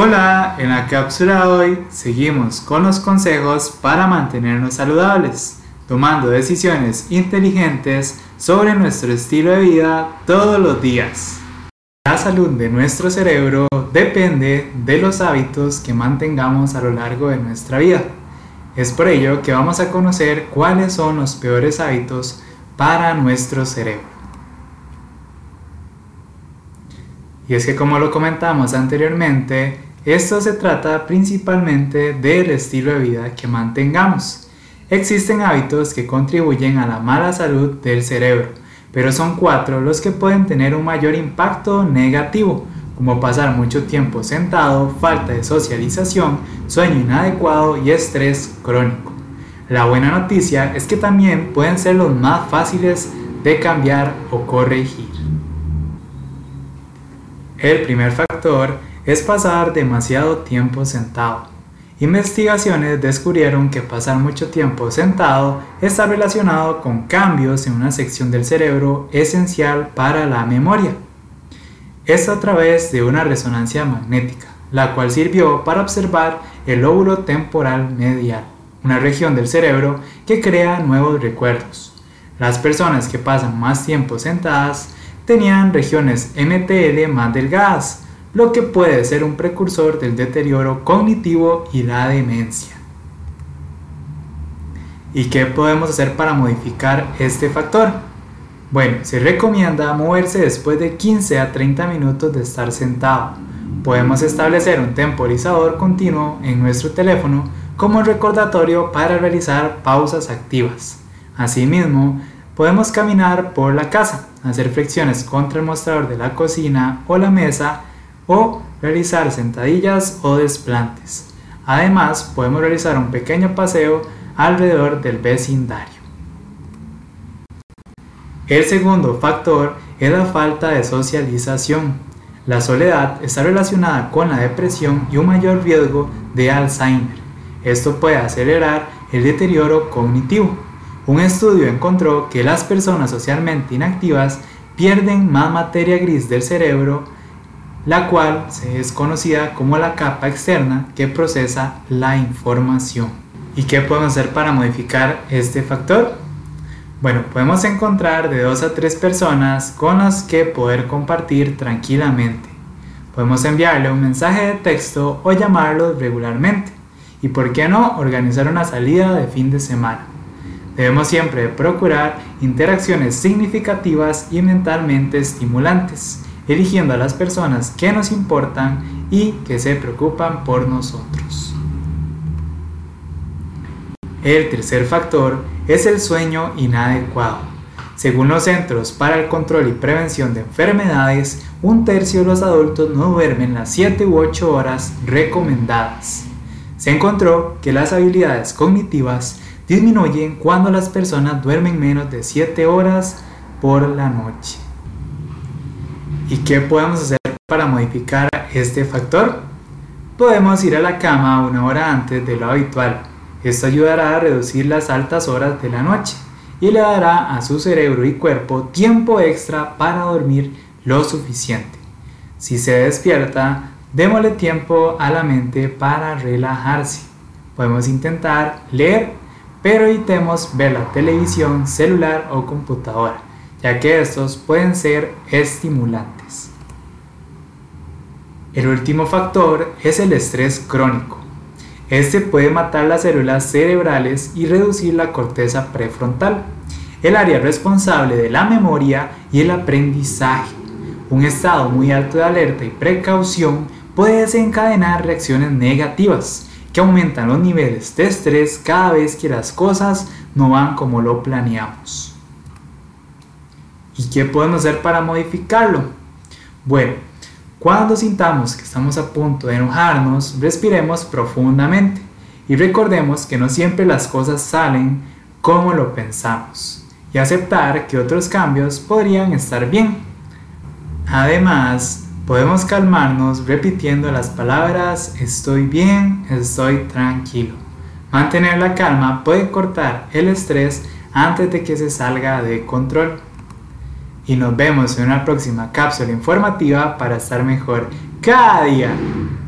Hola, en la cápsula de hoy seguimos con los consejos para mantenernos saludables, tomando decisiones inteligentes sobre nuestro estilo de vida todos los días. La salud de nuestro cerebro depende de los hábitos que mantengamos a lo largo de nuestra vida. Es por ello que vamos a conocer cuáles son los peores hábitos para nuestro cerebro. Y es que como lo comentamos anteriormente, esto se trata principalmente del estilo de vida que mantengamos. Existen hábitos que contribuyen a la mala salud del cerebro, pero son cuatro los que pueden tener un mayor impacto negativo, como pasar mucho tiempo sentado, falta de socialización, sueño inadecuado y estrés crónico. La buena noticia es que también pueden ser los más fáciles de cambiar o corregir. El primer factor es pasar demasiado tiempo sentado. Investigaciones descubrieron que pasar mucho tiempo sentado está relacionado con cambios en una sección del cerebro esencial para la memoria. Esto a través de una resonancia magnética, la cual sirvió para observar el lóbulo temporal medial, una región del cerebro que crea nuevos recuerdos. Las personas que pasan más tiempo sentadas tenían regiones MTL más delgadas, lo que puede ser un precursor del deterioro cognitivo y la demencia. ¿Y qué podemos hacer para modificar este factor? Bueno, se recomienda moverse después de 15 a 30 minutos de estar sentado. Podemos establecer un temporizador continuo en nuestro teléfono como recordatorio para realizar pausas activas. Asimismo, podemos caminar por la casa, hacer flexiones contra el mostrador de la cocina o la mesa o realizar sentadillas o desplantes. Además, podemos realizar un pequeño paseo alrededor del vecindario. El segundo factor es la falta de socialización. La soledad está relacionada con la depresión y un mayor riesgo de Alzheimer. Esto puede acelerar el deterioro cognitivo. Un estudio encontró que las personas socialmente inactivas pierden más materia gris del cerebro la cual se es conocida como la capa externa que procesa la información. ¿Y qué podemos hacer para modificar este factor? Bueno, podemos encontrar de dos a tres personas con las que poder compartir tranquilamente. Podemos enviarle un mensaje de texto o llamarlos regularmente. Y por qué no, organizar una salida de fin de semana. Debemos siempre procurar interacciones significativas y mentalmente estimulantes eligiendo a las personas que nos importan y que se preocupan por nosotros. El tercer factor es el sueño inadecuado. Según los Centros para el Control y Prevención de Enfermedades, un tercio de los adultos no duermen las 7 u 8 horas recomendadas. Se encontró que las habilidades cognitivas disminuyen cuando las personas duermen menos de 7 horas por la noche. ¿Y qué podemos hacer para modificar este factor? Podemos ir a la cama una hora antes de lo habitual. Esto ayudará a reducir las altas horas de la noche y le dará a su cerebro y cuerpo tiempo extra para dormir lo suficiente. Si se despierta, démosle tiempo a la mente para relajarse. Podemos intentar leer, pero evitemos ver la televisión, celular o computadora ya que estos pueden ser estimulantes. El último factor es el estrés crónico. Este puede matar las células cerebrales y reducir la corteza prefrontal, el área responsable de la memoria y el aprendizaje. Un estado muy alto de alerta y precaución puede desencadenar reacciones negativas que aumentan los niveles de estrés cada vez que las cosas no van como lo planeamos. ¿Y qué podemos hacer para modificarlo? Bueno, cuando sintamos que estamos a punto de enojarnos, respiremos profundamente y recordemos que no siempre las cosas salen como lo pensamos y aceptar que otros cambios podrían estar bien. Además, podemos calmarnos repitiendo las palabras estoy bien, estoy tranquilo. Mantener la calma puede cortar el estrés antes de que se salga de control y nos vemos en una próxima cápsula informativa para estar mejor cada día.